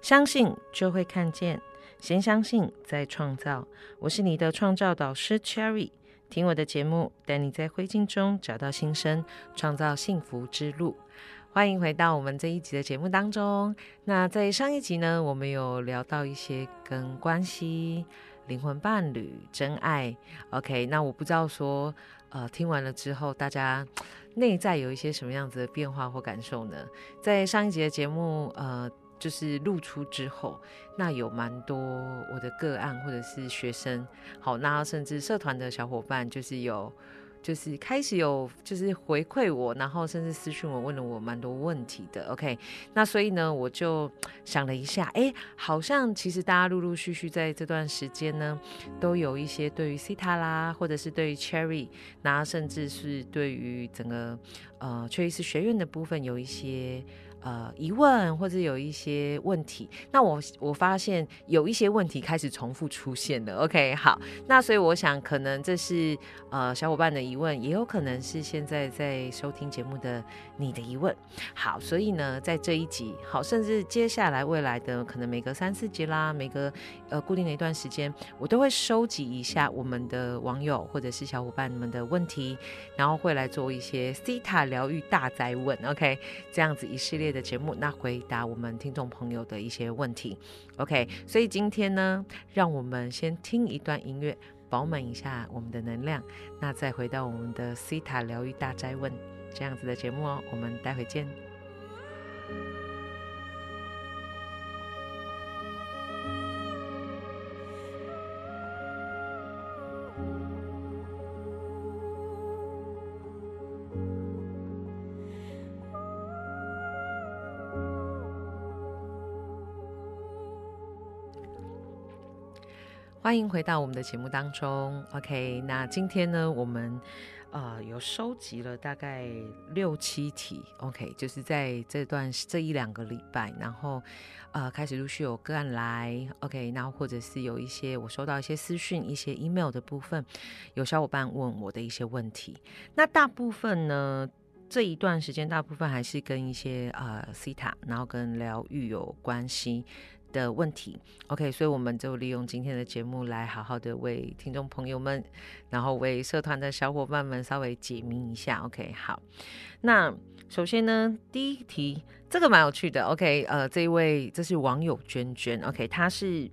相信就会看见，先相信再创造。我是你的创造导师 Cherry，听我的节目，带你在灰烬中找到新生，创造幸福之路。欢迎回到我们这一集的节目当中。那在上一集呢，我们有聊到一些跟关系、灵魂伴侣、真爱。OK，那我不知道说，呃，听完了之后，大家内在有一些什么样子的变化或感受呢？在上一集的节目，呃。就是露出之后，那有蛮多我的个案或者是学生，好，那甚至社团的小伙伴，就是有，就是开始有，就是回馈我，然后甚至私讯我，问了我蛮多问题的。OK，那所以呢，我就想了一下，哎，好像其实大家陆陆续续在这段时间呢，都有一些对于 C 塔啦，或者是对于 Cherry，那甚至是对于整个呃缺医师学院的部分有一些。呃，疑问或者有一些问题，那我我发现有一些问题开始重复出现了。OK，好，那所以我想，可能这是呃小伙伴的疑问，也有可能是现在在收听节目的你的疑问。好，所以呢，在这一集，好，甚至接下来未来的可能每隔三四集啦，每个呃固定的一段时间，我都会收集一下我们的网友或者是小伙伴们的问题，然后会来做一些 C 塔疗愈大灾问。OK，这样子一系列。的节目，那回答我们听众朋友的一些问题，OK。所以今天呢，让我们先听一段音乐，饱满一下我们的能量，那再回到我们的西塔疗愈大灾问这样子的节目哦。我们待会见。欢迎回到我们的节目当中，OK。那今天呢，我们呃有收集了大概六七题，OK，就是在这段这一两个礼拜，然后呃开始陆续有个案来，OK，然后或者是有一些我收到一些私讯、一些 email 的部分，有小伙伴问我的一些问题。那大部分呢，这一段时间大部分还是跟一些呃 C 塔，然后跟疗愈有关系。的问题，OK，所以我们就利用今天的节目来好好的为听众朋友们，然后为社团的小伙伴们稍微解谜一下，OK，好。那首先呢，第一题这个蛮有趣的，OK，呃，这一位这是网友娟娟，OK，她是。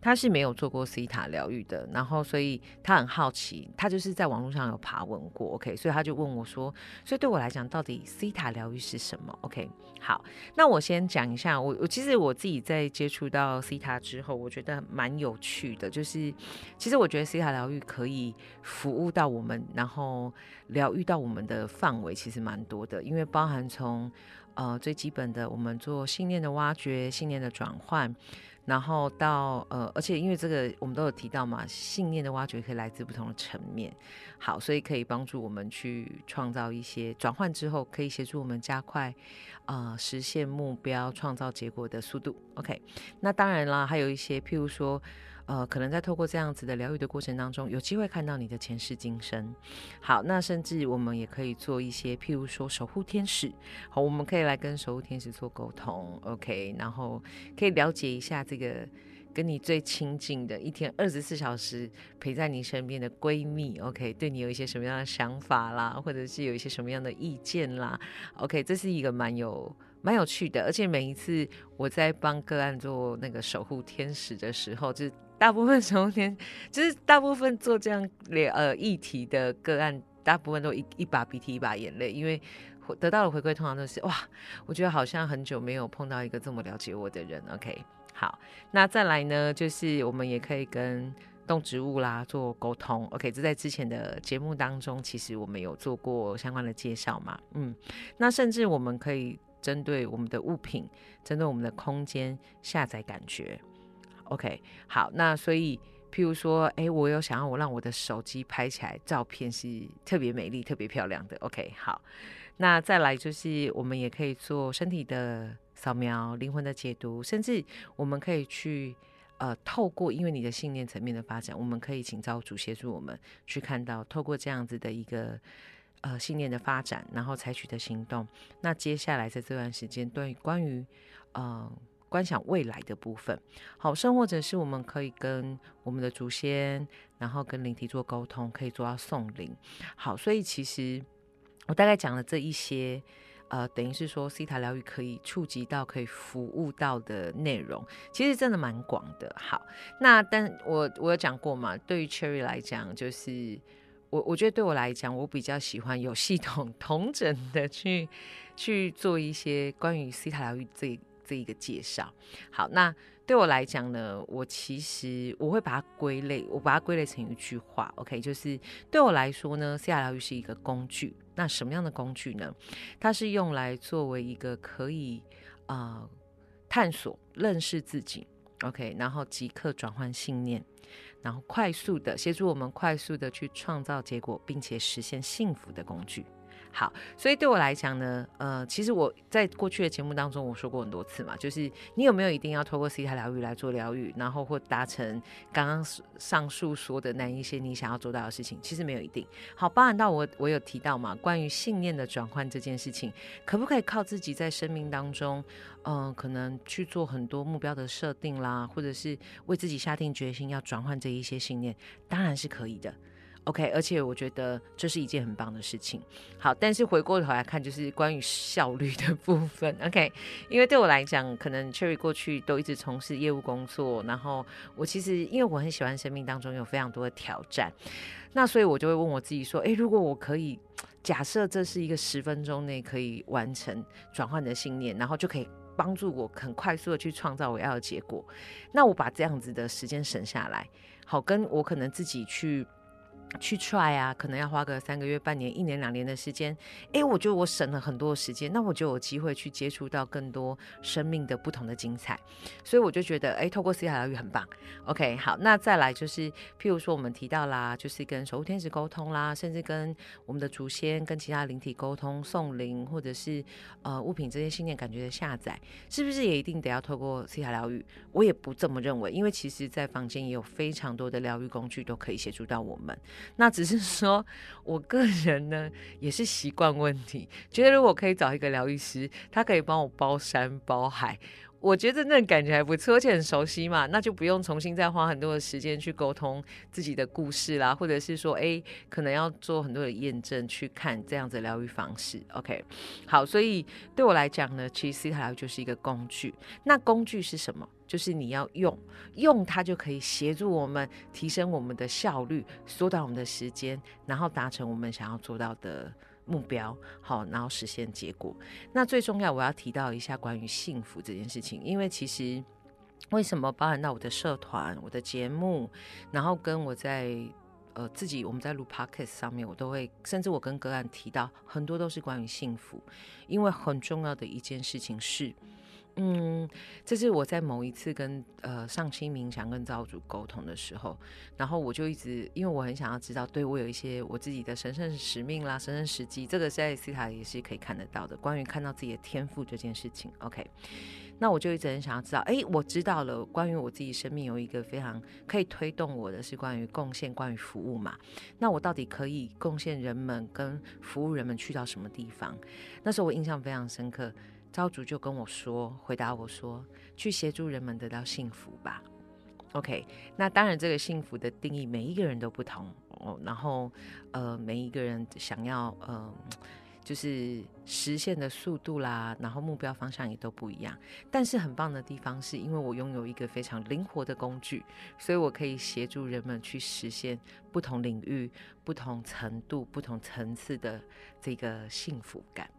他是没有做过 C 塔疗愈的，然后所以他很好奇，他就是在网络上有爬文过，OK，所以他就问我说，所以对我来讲，到底 C 塔疗愈是什么？OK，好，那我先讲一下，我我其实我自己在接触到 C 塔之后，我觉得蛮有趣的，就是其实我觉得 C 塔疗愈可以服务到我们，然后疗愈到我们的范围其实蛮多的，因为包含从呃最基本的，我们做信念的挖掘、信念的转换。然后到呃，而且因为这个我们都有提到嘛，信念的挖掘可以来自不同的层面，好，所以可以帮助我们去创造一些转换之后，可以协助我们加快啊实现目标、创造结果的速度。OK，那当然啦，还有一些譬如说。呃，可能在透过这样子的疗愈的过程当中，有机会看到你的前世今生。好，那甚至我们也可以做一些，譬如说守护天使。好，我们可以来跟守护天使做沟通，OK，然后可以了解一下这个跟你最亲近的一天二十四小时陪在你身边的闺蜜，OK，对你有一些什么样的想法啦，或者是有一些什么样的意见啦，OK，这是一个蛮有。蛮有趣的，而且每一次我在帮个案做那个守护天使的时候，就大部分守护天，就是大部分做这样呃议题的个案，大部分都一一把鼻涕一把眼泪，因为得到的回馈通常都是哇，我觉得好像很久没有碰到一个这么了解我的人。OK，好，那再来呢，就是我们也可以跟动植物啦做沟通。OK，这在之前的节目当中，其实我们有做过相关的介绍嘛，嗯，那甚至我们可以。针对我们的物品，针对我们的空间下载感觉，OK，好，那所以，譬如说，哎，我有想要我让我的手机拍起来照片是特别美丽、特别漂亮的，OK，好，那再来就是我们也可以做身体的扫描、灵魂的解读，甚至我们可以去呃透过因为你的信念层面的发展，我们可以请造主协助我们去看到，透过这样子的一个。呃，信念的发展，然后采取的行动。那接下来在这段时间，对关于呃观想未来的部分，好，甚或者是我们可以跟我们的祖先，然后跟灵体做沟通，可以做到送灵。好，所以其实我大概讲了这一些，呃，等于是说西塔疗愈可以触及到、可以服务到的内容，其实真的蛮广的。好，那但我我有讲过嘛，对于 Cherry 来讲，就是我我觉得对我来讲，我比较喜欢有系统、同整的去去做一些关于西塔疗愈这。这一个介绍，好，那对我来讲呢，我其实我会把它归类，我把它归类成一句话，OK，就是对我来说呢，西塔疗愈是一个工具。那什么样的工具呢？它是用来作为一个可以啊探索、认识自己，OK，然后即刻转换信念，然后快速的协助我们快速的去创造结果，并且实现幸福的工具。好，所以对我来讲呢，呃，其实我在过去的节目当中我说过很多次嘛，就是你有没有一定要透过 C 塔疗愈来做疗愈，然后或达成刚刚上述说的那一些你想要做到的事情，其实没有一定。好，包含到我我有提到嘛，关于信念的转换这件事情，可不可以靠自己在生命当中，嗯，可能去做很多目标的设定啦，或者是为自己下定决心要转换这一些信念，当然是可以的。OK，而且我觉得这是一件很棒的事情。好，但是回过头来看，就是关于效率的部分。OK，因为对我来讲，可能 Cherry 过去都一直从事业务工作，然后我其实因为我很喜欢生命当中有非常多的挑战，那所以我就会问我自己说：，诶，如果我可以假设这是一个十分钟内可以完成转换的信念，然后就可以帮助我很快速的去创造我要的结果，那我把这样子的时间省下来，好，跟我可能自己去。去 try 啊，可能要花个三个月、半年、一年、两年的时间。诶，我觉得我省了很多时间，那我就有机会去接触到更多生命的不同的精彩。所以我就觉得，诶，透过 C 塔疗愈很棒。OK，好，那再来就是，譬如说我们提到啦，就是跟守护天使沟通啦，甚至跟我们的祖先、跟其他灵体沟通、送灵，或者是呃物品这些信念感觉的下载，是不是也一定得要透过 C 塔疗愈？我也不这么认为，因为其实在房间也有非常多的疗愈工具都可以协助到我们。那只是说，我个人呢也是习惯问题，觉得如果可以找一个疗愈师，他可以帮我包山包海。我觉得那感觉还不错，而且很熟悉嘛，那就不用重新再花很多的时间去沟通自己的故事啦，或者是说，哎，可能要做很多的验证去看这样子疗愈方式。OK，好，所以对我来讲呢，其实西塔疗就是一个工具。那工具是什么？就是你要用，用它就可以协助我们提升我们的效率，缩短我们的时间，然后达成我们想要做到的。目标好，然后实现结果。那最重要，我要提到一下关于幸福这件事情，因为其实为什么包含到我的社团、我的节目，然后跟我在呃自己我们在录 podcast 上面，我都会，甚至我跟格兰提到很多都是关于幸福，因为很重要的一件事情是。嗯，这是我在某一次跟呃上清冥想跟造主沟通的时候，然后我就一直因为我很想要知道，对我有一些我自己的神圣使命啦、神圣时机，这个在西塔也是可以看得到的。关于看到自己的天赋这件事情，OK，那我就一直很想要知道，哎，我知道了，关于我自己生命有一个非常可以推动我的是关于贡献、关于服务嘛？那我到底可以贡献人们跟服务人们去到什么地方？那时候我印象非常深刻。招主就跟我说，回答我说，去协助人们得到幸福吧。OK，那当然这个幸福的定义每一个人都不同哦。然后呃，每一个人想要呃，就是实现的速度啦，然后目标方向也都不一样。但是很棒的地方是，因为我拥有一个非常灵活的工具，所以我可以协助人们去实现不同领域、不同程度、不同层次的这个幸福感。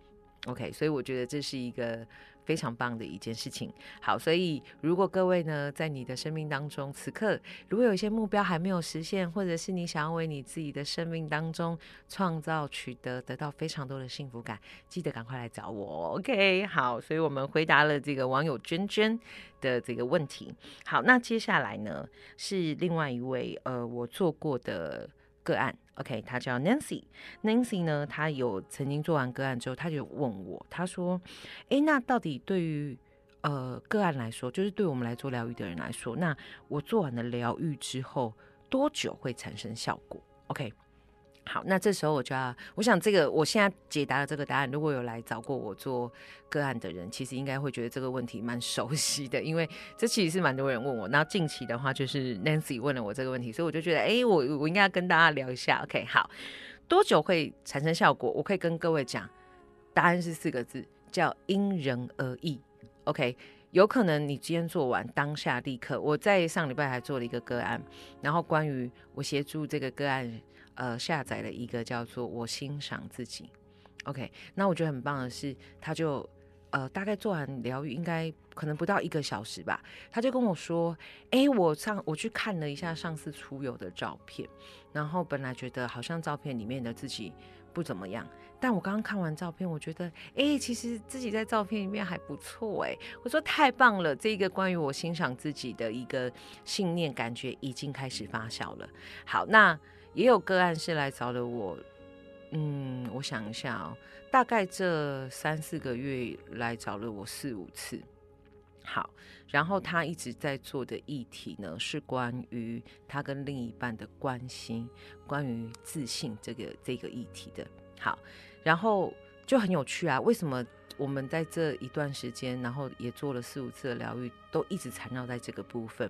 OK，所以我觉得这是一个非常棒的一件事情。好，所以如果各位呢，在你的生命当中，此刻如果有一些目标还没有实现，或者是你想要为你自己的生命当中创造、取得、得到非常多的幸福感，记得赶快来找我。OK，好，所以我们回答了这个网友娟娟的这个问题。好，那接下来呢是另外一位呃，我做过的。个案，OK，他叫 Nancy，Nancy 呢，他有曾经做完个案之后，他就问我，他说：“诶，那到底对于呃个案来说，就是对我们来做疗愈的人来说，那我做完了疗愈之后多久会产生效果？”OK，好，那这时候我就要，我想这个我现在解答的这个答案，如果有来找过我做个案的人，其实应该会觉得这个问题蛮熟悉的，因为这其实是蛮多人问我。那近期的话，就是 Nancy 问了我这个问题，所以我就觉得，哎，我我应该要跟大家聊一下。OK，好，多久会产生效果？我可以跟各位讲，答案是四个字，叫因人而异。OK，有可能你今天做完，当下立刻。我在上礼拜还做了一个个案，然后关于我协助这个个案。呃，下载了一个叫做“我欣赏自己 ”，OK，那我觉得很棒的是，他就呃大概做完疗愈，应该可能不到一个小时吧，他就跟我说：“哎，我上我去看了一下上次出游的照片，然后本来觉得好像照片里面的自己不怎么样，但我刚刚看完照片，我觉得哎，其实自己在照片里面还不错哎。”我说：“太棒了，这个关于我欣赏自己的一个信念，感觉已经开始发酵了。”好，那。也有个案是来找了我，嗯，我想一下哦，大概这三四个月来找了我四五次。好，然后他一直在做的议题呢，是关于他跟另一半的关心，关于自信这个这个议题的。好，然后就很有趣啊，为什么？我们在这一段时间，然后也做了四五次的疗愈，都一直缠绕在这个部分。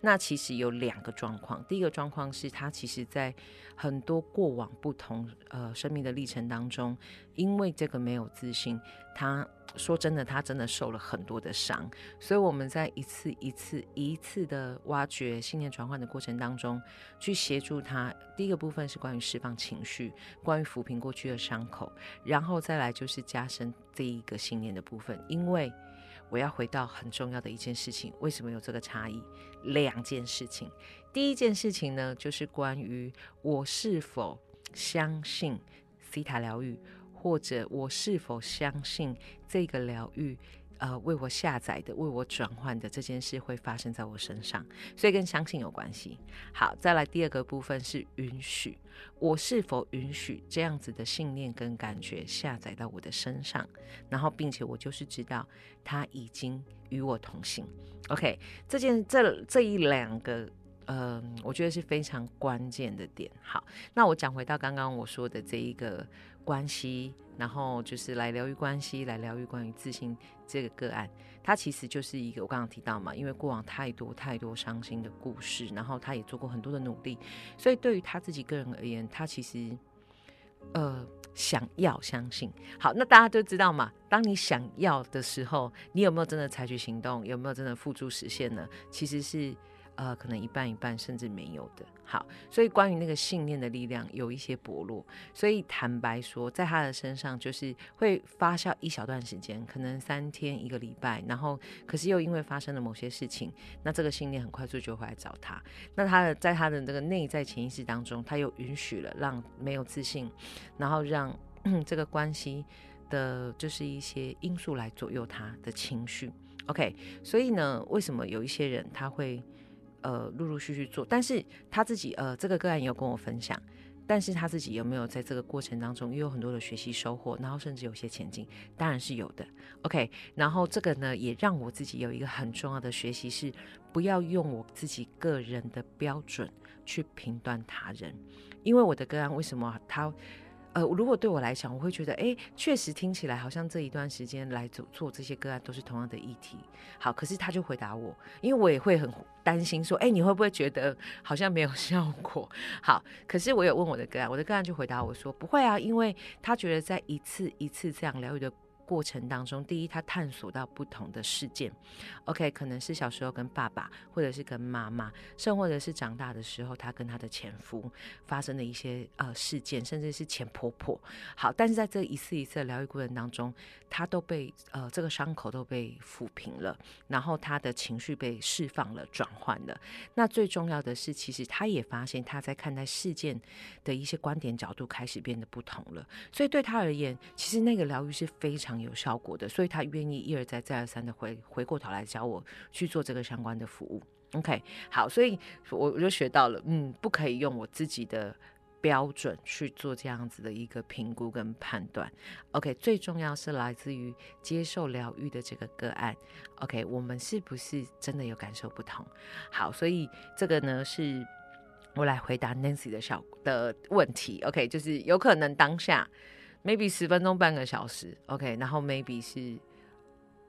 那其实有两个状况，第一个状况是他其实在很多过往不同呃生命的历程当中，因为这个没有自信，他。说真的，他真的受了很多的伤，所以我们在一次一次一次的挖掘信念转换的过程当中，去协助他。第一个部分是关于释放情绪，关于抚平过去的伤口，然后再来就是加深这一个信念的部分。因为我要回到很重要的一件事情，为什么有这个差异？两件事情。第一件事情呢，就是关于我是否相信西塔疗愈。或者我是否相信这个疗愈，呃，为我下载的、为我转换的这件事会发生在我身上，所以跟相信有关系。好，再来第二个部分是允许，我是否允许这样子的信念跟感觉下载到我的身上，然后并且我就是知道它已经与我同行。OK，这件这这一两个，嗯，我觉得是非常关键的点。好，那我讲回到刚刚我说的这一个。关系，然后就是来疗愈关系，来疗愈关于自信这个个案，他其实就是一个我刚刚提到嘛，因为过往太多太多伤心的故事，然后他也做过很多的努力，所以对于他自己个人而言，他其实呃想要相信。好，那大家都知道嘛，当你想要的时候，你有没有真的采取行动？有没有真的付诸实现呢？其实是。呃，可能一半一半，甚至没有的。好，所以关于那个信念的力量有一些薄弱，所以坦白说，在他的身上就是会发酵一小段时间，可能三天一个礼拜，然后可是又因为发生了某些事情，那这个信念很快速就会来找他。那他的在他的这个内在潜意识当中，他又允许了让没有自信，然后让 这个关系的就是一些因素来左右他的情绪。OK，所以呢，为什么有一些人他会？呃，陆陆续续做，但是他自己呃，这个个案也有跟我分享，但是他自己有没有在这个过程当中也有很多的学习收获，然后甚至有些前进，当然是有的。OK，然后这个呢，也让我自己有一个很重要的学习是，不要用我自己个人的标准去评断他人，因为我的个案为什么他？呃，如果对我来讲，我会觉得，哎，确实听起来好像这一段时间来做做这些个案都是同样的议题。好，可是他就回答我，因为我也会很担心说，哎，你会不会觉得好像没有效果？好，可是我有问我的个案，我的个案就回答我说，不会啊，因为他觉得在一次一次这样疗愈的。过程当中，第一，他探索到不同的事件，OK，可能是小时候跟爸爸，或者是跟妈妈，甚或者是长大的时候，他跟他的前夫发生的一些呃事件，甚至是前婆婆。好，但是在这一次一次的疗愈过程当中，他都被呃这个伤口都被抚平了，然后他的情绪被释放了、转换了。那最重要的是，其实他也发现他在看待事件的一些观点角度开始变得不同了。所以对他而言，其实那个疗愈是非常。有效果的，所以他愿意一而再、再而三的回回过头来教我去做这个相关的服务。OK，好，所以我我就学到了，嗯，不可以用我自己的标准去做这样子的一个评估跟判断。OK，最重要是来自于接受疗愈的这个个案。OK，我们是不是真的有感受不同？好，所以这个呢是。我来回答 Nancy 的小的问题，OK，就是有可能当下 maybe 十分钟半个小时，OK，然后 maybe 是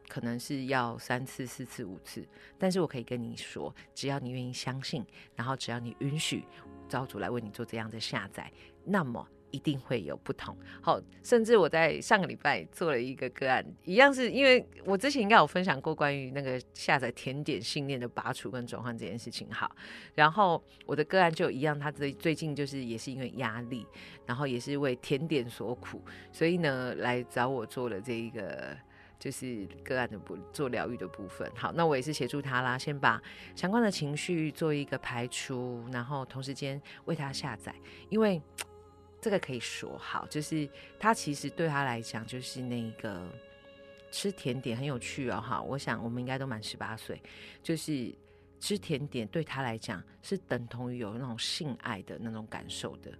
可能是要三次、四次、五次，但是我可以跟你说，只要你愿意相信，然后只要你允许招主来为你做这样的下载，那么。一定会有不同。好，甚至我在上个礼拜做了一个个案，一样是因为我之前应该有分享过关于那个下载甜点信念的拔除跟转换这件事情。好，然后我的个案就一样，他最最近就是也是因为压力，然后也是为甜点所苦，所以呢来找我做了这一个就是个案的部做疗愈的部分。好，那我也是协助他啦，先把相关的情绪做一个排除，然后同时间为他下载，因为。这个可以说好，就是他其实对他来讲，就是那个吃甜点很有趣哦。哈，我想我们应该都满十八岁，就是吃甜点对他来讲是等同于有那种性爱的那种感受的。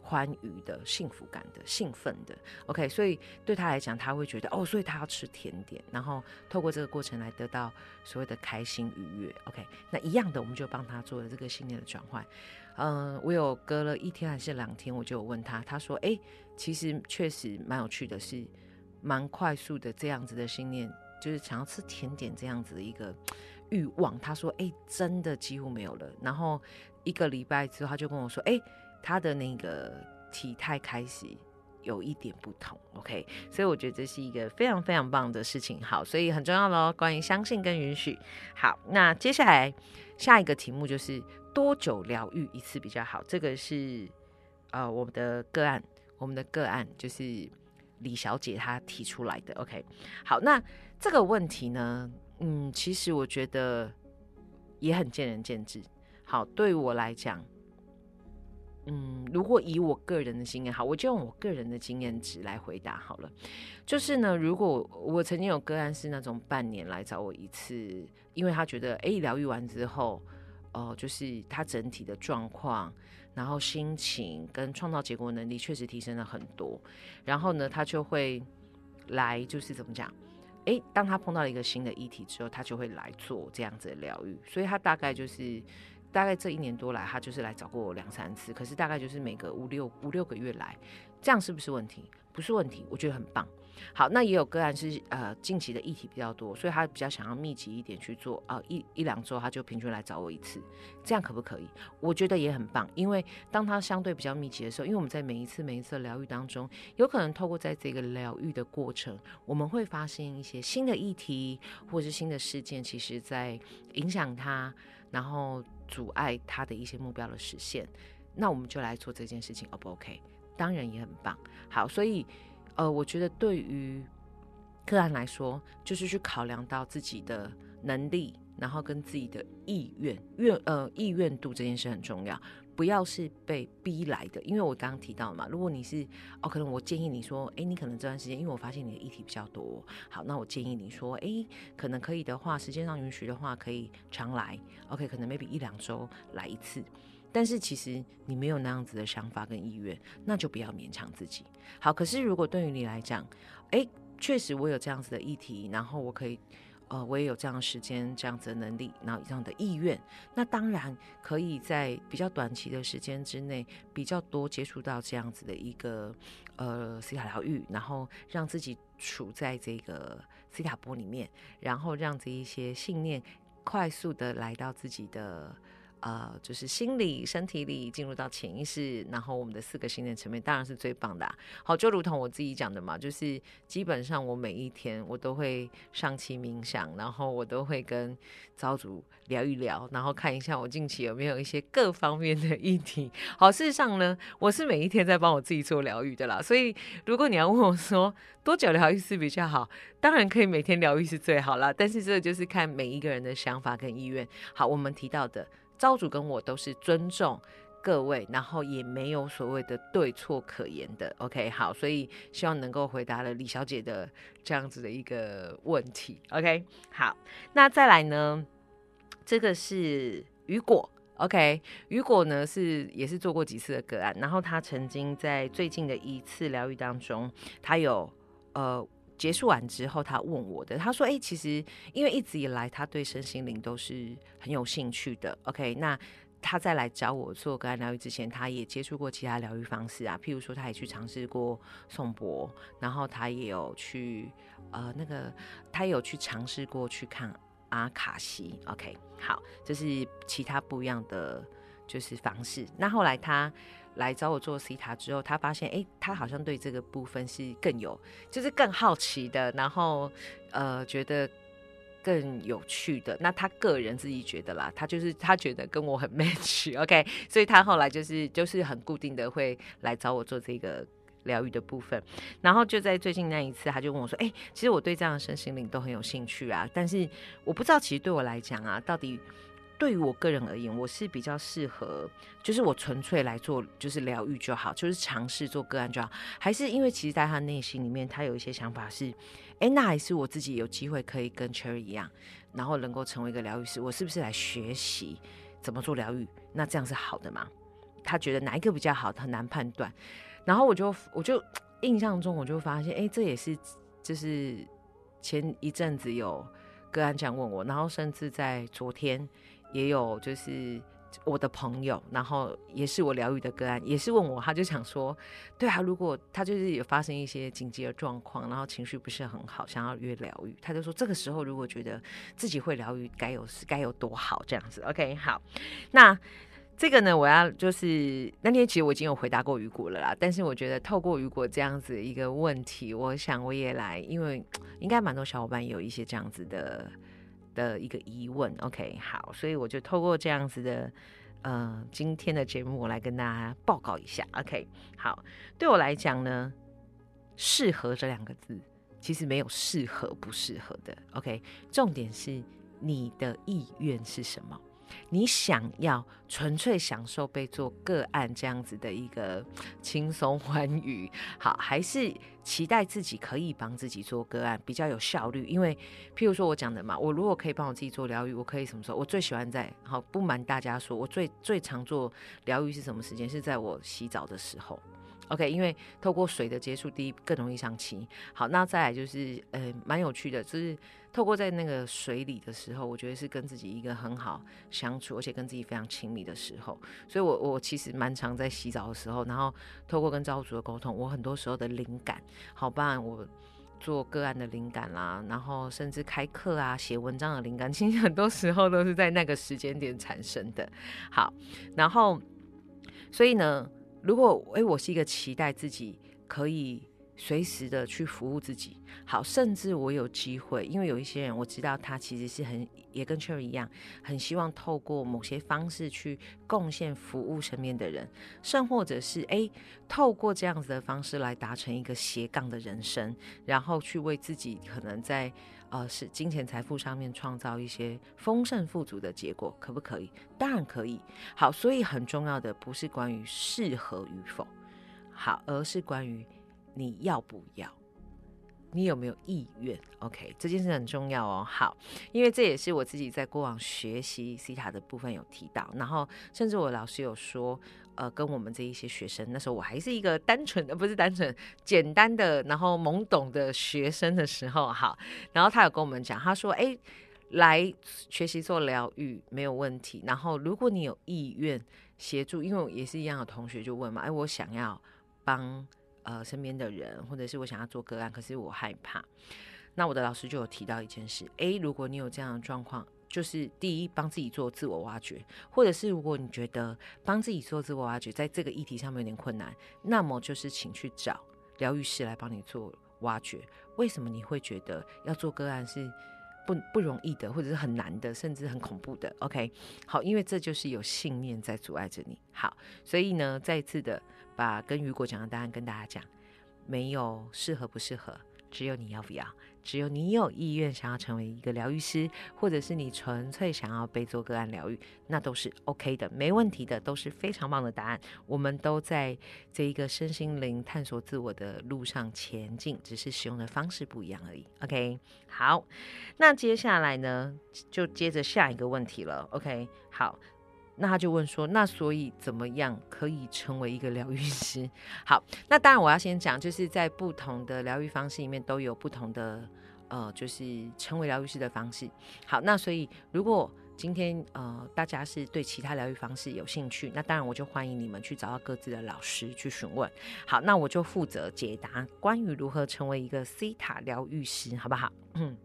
欢愉的、幸福感的、兴奋的，OK，所以对他来讲，他会觉得哦，所以他要吃甜点，然后透过这个过程来得到所谓的开心愉悦，OK，那一样的，我们就帮他做了这个信念的转换。嗯，我有隔了一天还是两天，我就问他，他说，哎，其实确实蛮有趣的，是蛮快速的这样子的信念，就是想要吃甜点这样子的一个 欲望。他说，哎，真的几乎没有了。然后一个礼拜之后，他就跟我说，哎。他的那个体态开始有一点不同，OK，所以我觉得这是一个非常非常棒的事情。好，所以很重要喽，关于相信跟允许。好，那接下来下一个题目就是多久疗愈一次比较好？这个是呃我们的个案，我们的个案就是李小姐她提出来的。OK，好，那这个问题呢，嗯，其实我觉得也很见仁见智。好，对我来讲。嗯，如果以我个人的经验，好，我就用我个人的经验值来回答好了。就是呢，如果我曾经有个案是那种半年来找我一次，因为他觉得，哎，疗愈完之后，哦，就是他整体的状况，然后心情跟创造结果能力确实提升了很多，然后呢，他就会来，就是怎么讲，哎，当他碰到了一个新的议题之后，他就会来做这样子的疗愈，所以他大概就是。大概这一年多来，他就是来找过我两三次，可是大概就是每个五六五六个月来，这样是不是问题？不是问题，我觉得很棒。好，那也有个案是呃近期的议题比较多，所以他比较想要密集一点去做啊，一一两周他就平均来找我一次，这样可不可以？我觉得也很棒，因为当他相对比较密集的时候，因为我们在每一次每一次的疗愈当中，有可能透过在这个疗愈的过程，我们会发现一些新的议题或者是新的事件，其实在影响他。然后阻碍他的一些目标的实现，那我们就来做这件事情，O 不 OK？当然也很棒。好，所以呃，我觉得对于个案来说，就是去考量到自己的能力，然后跟自己的意愿、愿呃意愿度这件事很重要。不要是被逼来的，因为我刚刚提到嘛，如果你是哦，可能我建议你说，哎，你可能这段时间，因为我发现你的议题比较多，好，那我建议你说，哎，可能可以的话，时间上允许的话，可以常来，OK，可能 maybe 一两周来一次，但是其实你没有那样子的想法跟意愿，那就不要勉强自己。好，可是如果对于你来讲，哎，确实我有这样子的议题，然后我可以。呃，我也有这样时间、这样子的能力，然后这样的意愿，那当然可以在比较短期的时间之内，比较多接触到这样子的一个呃西塔疗愈，然后让自己处在这个西塔波里面，然后让这一些信念快速的来到自己的。呃，就是心理、身体里进入到潜意识，然后我们的四个信念层面当然是最棒的。好，就如同我自己讲的嘛，就是基本上我每一天我都会上期冥想，然后我都会跟招主聊一聊，然后看一下我近期有没有一些各方面的议题。好，事实上呢，我是每一天在帮我自己做疗愈的啦。所以如果你要问我说多久疗愈是比较好，当然可以每天疗愈是最好啦。但是这就是看每一个人的想法跟意愿。好，我们提到的。招主跟我都是尊重各位，然后也没有所谓的对错可言的。OK，好，所以希望能够回答了李小姐的这样子的一个问题。OK，好，那再来呢？这个是雨果。OK，雨果呢是也是做过几次的个案，然后他曾经在最近的一次疗愈当中，他有呃。结束完之后，他问我的，他说：“哎，其实因为一直以来他对身心灵都是很有兴趣的。OK，那他在来找我做个案疗愈之前，他也接触过其他疗愈方式啊，譬如说他也去尝试过颂钵，然后他也有去呃那个他有去尝试过去看阿卡西。OK，好，这是其他不一样的就是方式。那后来他来找我做 C 塔之后，他发现哎，他好像对这个部分是更有就是更好奇的，然后呃觉得。更有趣的，那他个人自己觉得啦，他就是他觉得跟我很 match，OK，所以他后来就是就是很固定的会来找我做这个疗愈的部分，然后就在最近那一次，他就问我说：“哎，其实我对这样的身心灵都很有兴趣啊，但是我不知道，其实对我来讲啊，到底对于我个人而言，我是比较适合，就是我纯粹来做就是疗愈就好，就是尝试做个案就好，还是因为其实在他内心里面，他有一些想法是。”哎，那还是我自己有机会可以跟 Cherry 一样，然后能够成为一个疗愈师。我是不是来学习怎么做疗愈？那这样是好的吗？他觉得哪一个比较好，很难判断。然后我就我就印象中我就发现，哎，这也是就是前一阵子有个案这样问我，然后甚至在昨天也有就是。我的朋友，然后也是我疗愈的个案，也是问我，他就想说，对啊，如果他就是有发生一些紧急的状况，然后情绪不是很好，想要约疗愈，他就说这个时候如果觉得自己会疗愈，该有该有多好这样子。OK，好，那这个呢，我要就是那天其实我已经有回答过雨果了啦，但是我觉得透过雨果这样子一个问题，我想我也来，因为应该蛮多小伙伴有一些这样子的。的一个疑问，OK，好，所以我就透过这样子的，呃，今天的节目，我来跟大家报告一下，OK，好，对我来讲呢，适合这两个字，其实没有适合不适合的，OK，重点是你的意愿是什么。你想要纯粹享受被做个案这样子的一个 轻松欢愉，好，还是期待自己可以帮自己做个案比较有效率？因为譬如说我讲的嘛，我如果可以帮我自己做疗愈，我可以什么时候？我最喜欢在好不瞒大家说，我最最常做疗愈是什么时间？是在我洗澡的时候。OK，因为透过水的接触，第一更容易上漆。好，那再来就是呃，蛮有趣的，就是透过在那个水里的时候，我觉得是跟自己一个很好相处，而且跟自己非常亲密的时候。所以，我我其实蛮常在洗澡的时候，然后透过跟造物主的沟通，我很多时候的灵感，好，办我做个案的灵感啦，然后甚至开课啊、写文章的灵感，其实很多时候都是在那个时间点产生的。好，然后所以呢。如果诶，我是一个期待自己可以随时的去服务自己，好，甚至我有机会，因为有一些人我知道他其实是很也跟 Cherry 一样，很希望透过某些方式去贡献服务身边的人，甚或者是诶，透过这样子的方式来达成一个斜杠的人生，然后去为自己可能在。呃，是金钱财富上面创造一些丰盛富足的结果，可不可以？当然可以。好，所以很重要的不是关于适合与否，好，而是关于你要不要。你有没有意愿？OK，这件事很重要哦。好，因为这也是我自己在过往学习 C 塔的部分有提到，然后甚至我老师有说，呃，跟我们这一些学生，那时候我还是一个单纯的，不是单纯简单的，然后懵懂的学生的时候，好，然后他有跟我们讲，他说，哎，来学习做疗愈没有问题，然后如果你有意愿协助，因为也是一样的同学就问嘛，哎，我想要帮。呃，身边的人，或者是我想要做个案，可是我害怕。那我的老师就有提到一件事：诶，如果你有这样的状况，就是第一，帮自己做自我挖掘；或者是如果你觉得帮自己做自我挖掘，在这个议题上面有点困难，那么就是请去找疗愈师来帮你做挖掘。为什么你会觉得要做个案是不不容易的，或者是很难的，甚至很恐怖的？OK，好，因为这就是有信念在阻碍着你。好，所以呢，再一次的。把跟雨果讲的答案跟大家讲，没有适合不适合，只有你要不要，只有你有意愿想要成为一个疗愈师，或者是你纯粹想要被做个案疗愈，那都是 OK 的，没问题的，都是非常棒的答案。我们都在这一个身心灵探索自我的路上前进，只是使用的方式不一样而已。OK，好，那接下来呢，就接着下一个问题了。OK，好。那他就问说：“那所以怎么样可以成为一个疗愈师？” 好，那当然我要先讲，就是在不同的疗愈方式里面都有不同的呃，就是成为疗愈师的方式。好，那所以如果今天呃大家是对其他疗愈方式有兴趣，那当然我就欢迎你们去找到各自的老师去询问。好，那我就负责解答关于如何成为一个 C 塔疗愈师，好不好？嗯。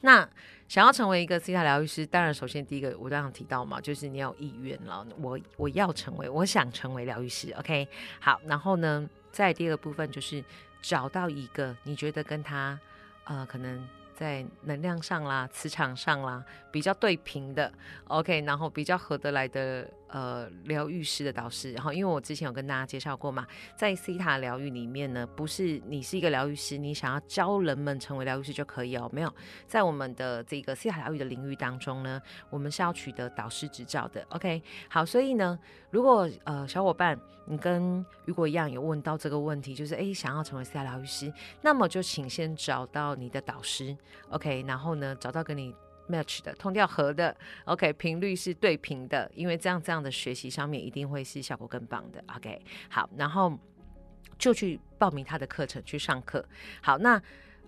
那想要成为一个 C 塔疗愈师，当然首先第一个我刚刚提到嘛，就是你有意愿了。我我要成为，我想成为疗愈师。OK，好，然后呢，在第二部分就是找到一个你觉得跟他呃可能。在能量上啦、磁场上啦，比较对平的，OK，然后比较合得来的呃疗愈师的导师，然后因为我之前有跟大家介绍过嘛，在 C 塔疗愈里面呢，不是你是一个疗愈师，你想要教人们成为疗愈师就可以哦，没有，在我们的这个 C 塔疗愈的领域当中呢，我们是要取得导师执照的，OK，好，所以呢，如果呃小伙伴你跟雨果一样有问到这个问题，就是哎想要成为 C 塔疗愈师，那么就请先找到你的导师。OK，然后呢，找到跟你 match 的、通调合的，OK，频率是对频的，因为这样这样的学习上面一定会是效果更棒的。OK，好，然后就去报名他的课程去上课。好，那。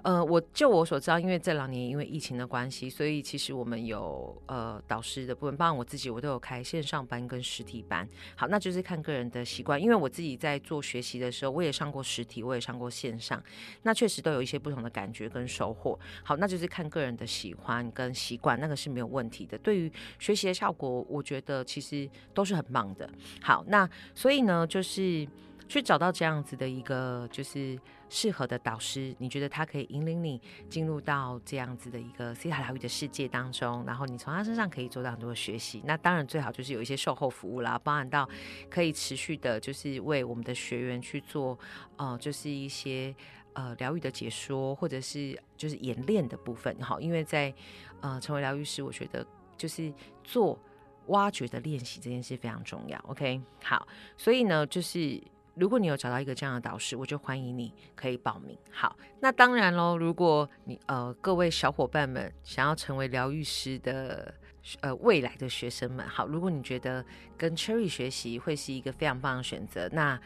呃，我就我所知道，因为这两年因为疫情的关系，所以其实我们有呃导师的部分，包括我自己，我都有开线上班跟实体班。好，那就是看个人的习惯，因为我自己在做学习的时候，我也上过实体，我也上过线上，那确实都有一些不同的感觉跟收获。好，那就是看个人的喜欢跟习惯，那个是没有问题的。对于学习的效果，我觉得其实都是很棒的。好，那所以呢，就是去找到这样子的一个就是。适合的导师，你觉得他可以引领你进入到这样子的一个西塔疗愈的世界当中，然后你从他身上可以做到很多的学习。那当然最好就是有一些售后服务啦，包含到可以持续的，就是为我们的学员去做，呃，就是一些呃疗愈的解说，或者是就是演练的部分。好，因为在呃成为疗愈师，我觉得就是做挖掘的练习这件事非常重要。OK，好，所以呢，就是。如果你有找到一个这样的导师，我就欢迎你可以报名。好，那当然喽，如果你呃各位小伙伴们想要成为疗愈师的呃未来的学生们，好，如果你觉得跟 Cherry 学习会是一个非常棒的选择，那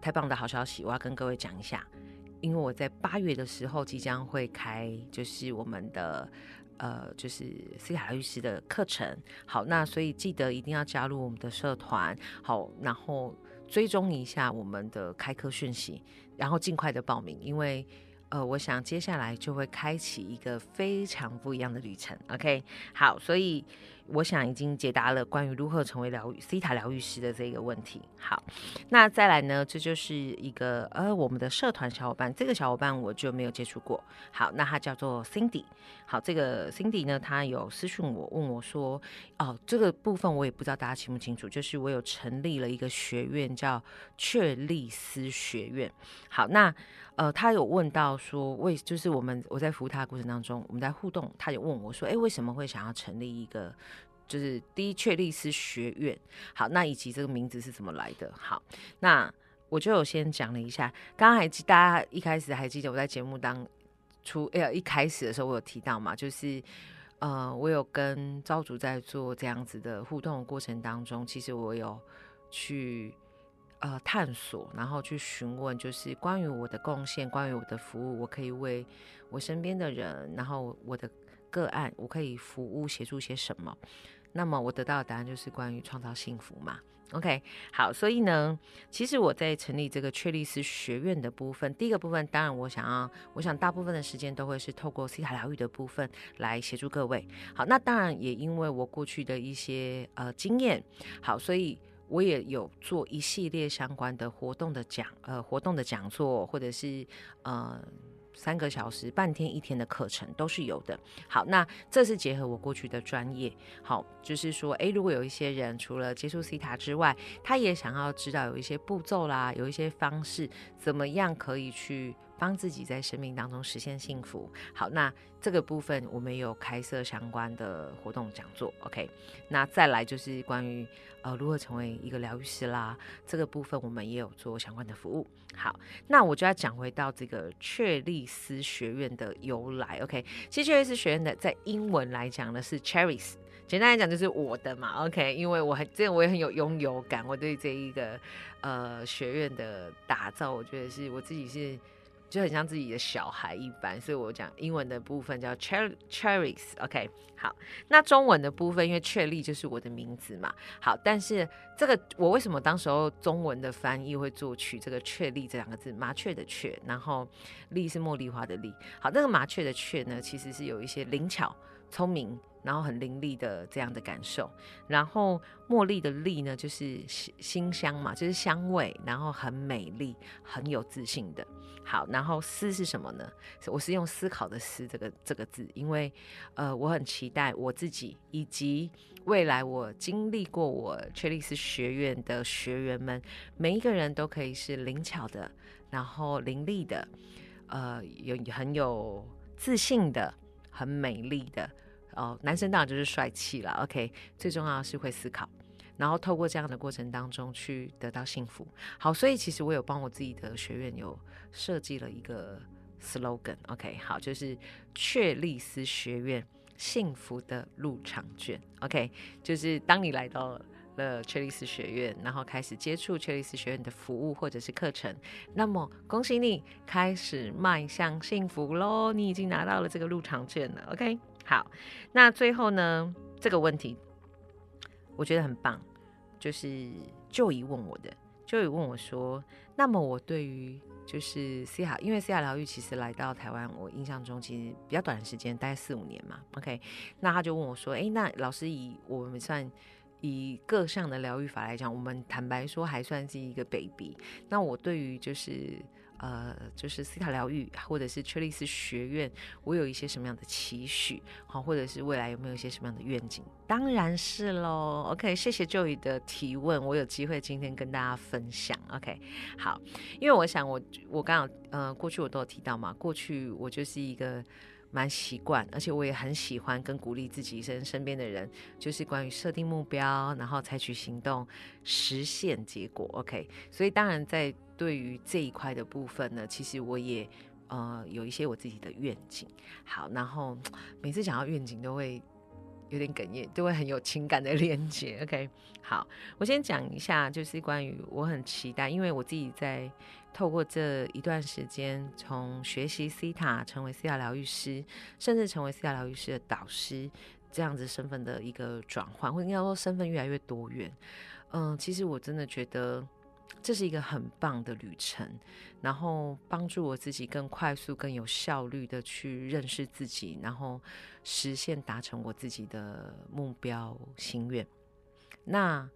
太棒的好消息，我要跟各位讲一下，因为我在八月的时候即将会开就是我们的呃就是斯卡疗愈师的课程。好，那所以记得一定要加入我们的社团。好，然后。追踪一下我们的开课讯息，然后尽快的报名，因为呃，我想接下来就会开启一个非常不一样的旅程。OK，好，所以。我想已经解答了关于如何成为疗愈 C 塔疗愈师的这个问题。好，那再来呢？这就是一个呃，我们的社团小伙伴，这个小伙伴我就没有接触过。好，那他叫做 Cindy。好，这个 Cindy 呢，他有私讯我，问我说，哦，这个部分我也不知道大家清不清楚，就是我有成立了一个学院，叫确立斯学院。好，那呃，他有问到说，为就是我们我在服务他的过程当中，我们在互动，他就问我说，哎，为什么会想要成立一个？就是第一确立师学院，好，那以及这个名字是怎么来的？好，那我就有先讲了一下。刚刚还记大家一开始还记得我在节目当初哎呀一开始的时候我有提到嘛，就是呃我有跟朝主在做这样子的互动的过程当中，其实我有去呃探索，然后去询问，就是关于我的贡献，关于我的服务，我可以为我身边的人，然后我的个案，我可以服务协助些什么。那么我得到的答案就是关于创造幸福嘛？OK，好，所以呢，其实我在成立这个确立斯学院的部分，第一个部分，当然我想要，我想大部分的时间都会是透过西塔疗愈的部分来协助各位。好，那当然也因为我过去的一些呃经验，好，所以我也有做一系列相关的活动的讲呃活动的讲座，或者是呃。三个小时、半天、一天的课程都是有的。好，那这是结合我过去的专业。好，就是说，诶，如果有一些人除了接触 C 塔之外，他也想要知道有一些步骤啦，有一些方式，怎么样可以去。帮自己在生命当中实现幸福。好，那这个部分我们有开设相关的活动讲座。OK，那再来就是关于呃如何成为一个疗愈师啦，这个部分我们也有做相关的服务。好，那我就要讲回到这个确立斯学院的由来。OK，其实确立斯学院的在英文来讲呢是 Cherries，简单来讲就是我的嘛。OK，因为我很这我也很有拥有感，我对这一个呃学院的打造，我觉得是我自己是。就很像自己的小孩一般，所以我讲英文的部分叫 cher cherries，OK，好，那中文的部分，因为确立就是我的名字嘛，好，但是这个我为什么当时候中文的翻译会做取这个确立这两个字，麻雀的雀，然后丽是茉莉花的丽，好，那个麻雀的雀呢，其实是有一些灵巧、聪明。然后很凌厉的这样的感受，然后茉莉的莉呢，就是馨香嘛，就是香味，然后很美丽，很有自信的。好，然后思是什么呢？我是用思考的思这个这个字，因为呃，我很期待我自己以及未来我经历过我缺利斯学院的学员们，每一个人都可以是灵巧的，然后伶俐的，呃，有很有自信的，很美丽的。哦，男生当然就是帅气了，OK。最重要是会思考，然后透过这样的过程当中去得到幸福。好，所以其实我有帮我自己的学院有设计了一个 slogan，OK。好，就是确立斯学院幸福的入场券，OK。就是当你来到了确立斯学院，然后开始接触确立斯学院的服务或者是课程，那么恭喜你开始迈向幸福喽！你已经拿到了这个入场券了，OK。好，那最后呢？这个问题我觉得很棒，就是就姨问我的，就姨问我说：“那么我对于就是西雅，因为西雅疗愈其实来到台湾，我印象中其实比较短的时间，大概四五年嘛。OK，那他就问我说：‘哎，那老师以我们算以各项的疗愈法来讲，我们坦白说还算是一个 baby。那我对于就是……’呃，就是斯塔疗愈，或者是缺利斯学院，我有一些什么样的期许，好，或者是未来有没有一些什么样的愿景？当然是喽。OK，谢谢 Joey 的提问，我有机会今天跟大家分享。OK，好，因为我想我我刚刚呃过去我都有提到嘛，过去我就是一个蛮习惯，而且我也很喜欢跟鼓励自己身身边的人，就是关于设定目标，然后采取行动，实现结果。OK，所以当然在对于这一块的部分呢，其实我也呃有一些我自己的愿景。好，然后每次讲到愿景都会有点哽咽，都会很有情感的连接。OK，好，我先讲一下，就是关于我很期待，因为我自己在透过这一段时间，从学习 C 塔成为 C 塔疗愈师，甚至成为 C 塔疗愈师的导师这样子身份的一个转换，或应该说身份越来越多元。嗯，其实我真的觉得。这是一个很棒的旅程，然后帮助我自己更快速、更有效率的去认识自己，然后实现达成我自己的目标心愿。那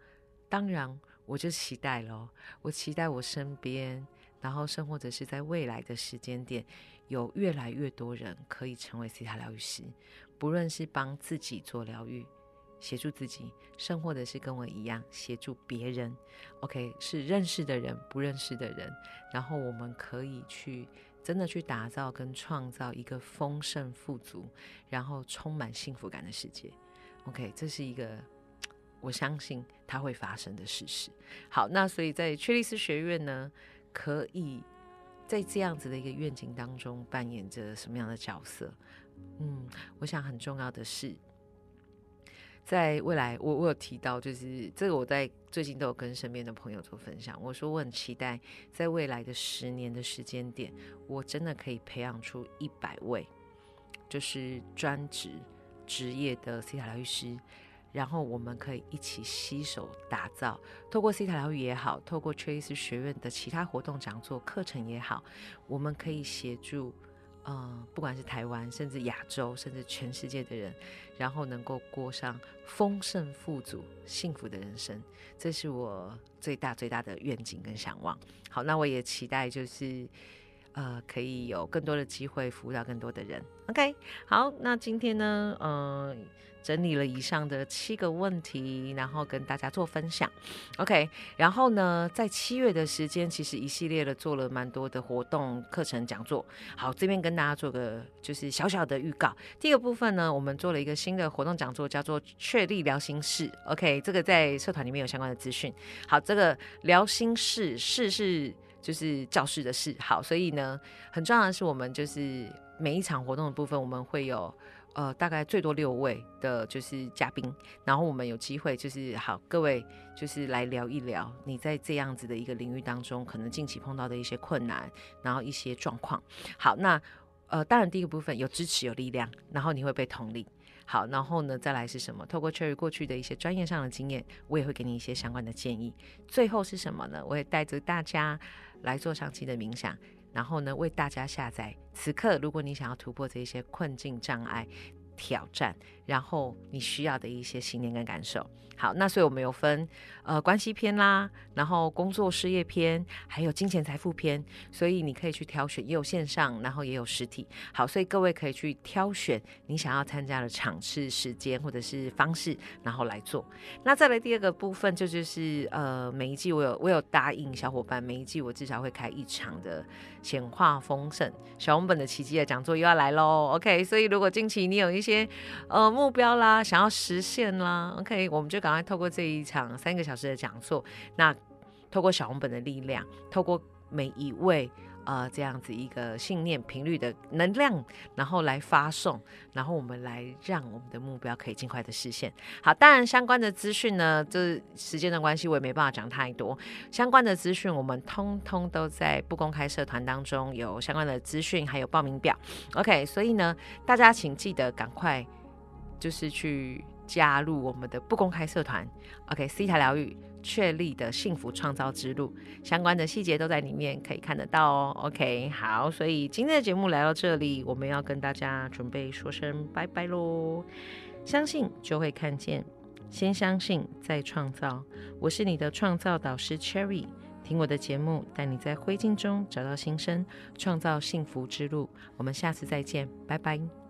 当然，我就期待咯，我期待我身边，然后生或者是在未来的时间点，有越来越多人可以成为西塔疗愈师，不论是帮自己做疗愈。协助自己，甚或者是跟我一样协助别人，OK，是认识的人，不认识的人，然后我们可以去真的去打造跟创造一个丰盛富足，然后充满幸福感的世界，OK，这是一个我相信它会发生的事实。好，那所以在缺利斯学院呢，可以在这样子的一个愿景当中扮演着什么样的角色？嗯，我想很重要的是。在未来，我我有提到，就是这个，我在最近都有跟身边的朋友做分享。我说我很期待，在未来的十年的时间点，我真的可以培养出一百位，就是专职职业的 C 塔疗愈师，然后我们可以一起携手打造，透过 C 塔疗愈也好，透过 Trace 学院的其他活动、讲座、课程也好，我们可以协助。嗯，不管是台湾，甚至亚洲，甚至全世界的人，然后能够过上丰盛、富足、幸福的人生，这是我最大最大的愿景跟向往。好，那我也期待，就是呃，可以有更多的机会服务到更多的人。OK，好，那今天呢，嗯。整理了以上的七个问题，然后跟大家做分享。OK，然后呢，在七月的时间，其实一系列的做了蛮多的活动、课程、讲座。好，这边跟大家做个就是小小的预告。第一个部分呢，我们做了一个新的活动讲座，叫做“确立聊心事”。OK，这个在社团里面有相关的资讯。好，这个聊心事，事是就是教室的事。好，所以呢，很重要的是，我们就是每一场活动的部分，我们会有。呃，大概最多六位的，就是嘉宾，然后我们有机会，就是好，各位就是来聊一聊你在这样子的一个领域当中，可能近期碰到的一些困难，然后一些状况。好，那呃，当然第一个部分有支持有力量，然后你会被同理。好，然后呢，再来是什么？透过 Cherry 过去的一些专业上的经验，我也会给你一些相关的建议。最后是什么呢？我也带着大家来做长期的冥想。然后呢，为大家下载。此刻，如果你想要突破这些困境障碍。挑战，然后你需要的一些信念跟感受。好，那所以我们有分呃关系篇啦，然后工作事业篇，还有金钱财富篇，所以你可以去挑选，也有线上，然后也有实体。好，所以各位可以去挑选你想要参加的场次、时间或者是方式，然后来做。那再来第二个部分，就就是呃每一季我有我有答应小伙伴，每一季我至少会开一场的显化丰盛小红本的奇迹的讲座又要来喽。OK，所以如果近期你有一些呃目标啦，想要实现啦，OK，我们就赶快透过这一场三个小时的讲座，那透过小红本的力量，透过每一位呃这样子一个信念频率的能量，然后来发送，然后我们来让我们的目标可以尽快的实现。好，当然相关的资讯呢，就是时间的关系，我也没办法讲太多。相关的资讯，我们通通都在不公开社团当中有相关的资讯，还有报名表。OK，所以呢，大家请记得赶快就是去加入我们的不公开社团。OK，C 塔疗愈。确立的幸福创造之路，相关的细节都在里面可以看得到哦。OK，好，所以今天的节目来到这里，我们要跟大家准备说声拜拜喽。相信就会看见，先相信再创造。我是你的创造导师 Cherry，听我的节目，带你在灰烬中找到新生，创造幸福之路。我们下次再见，拜拜。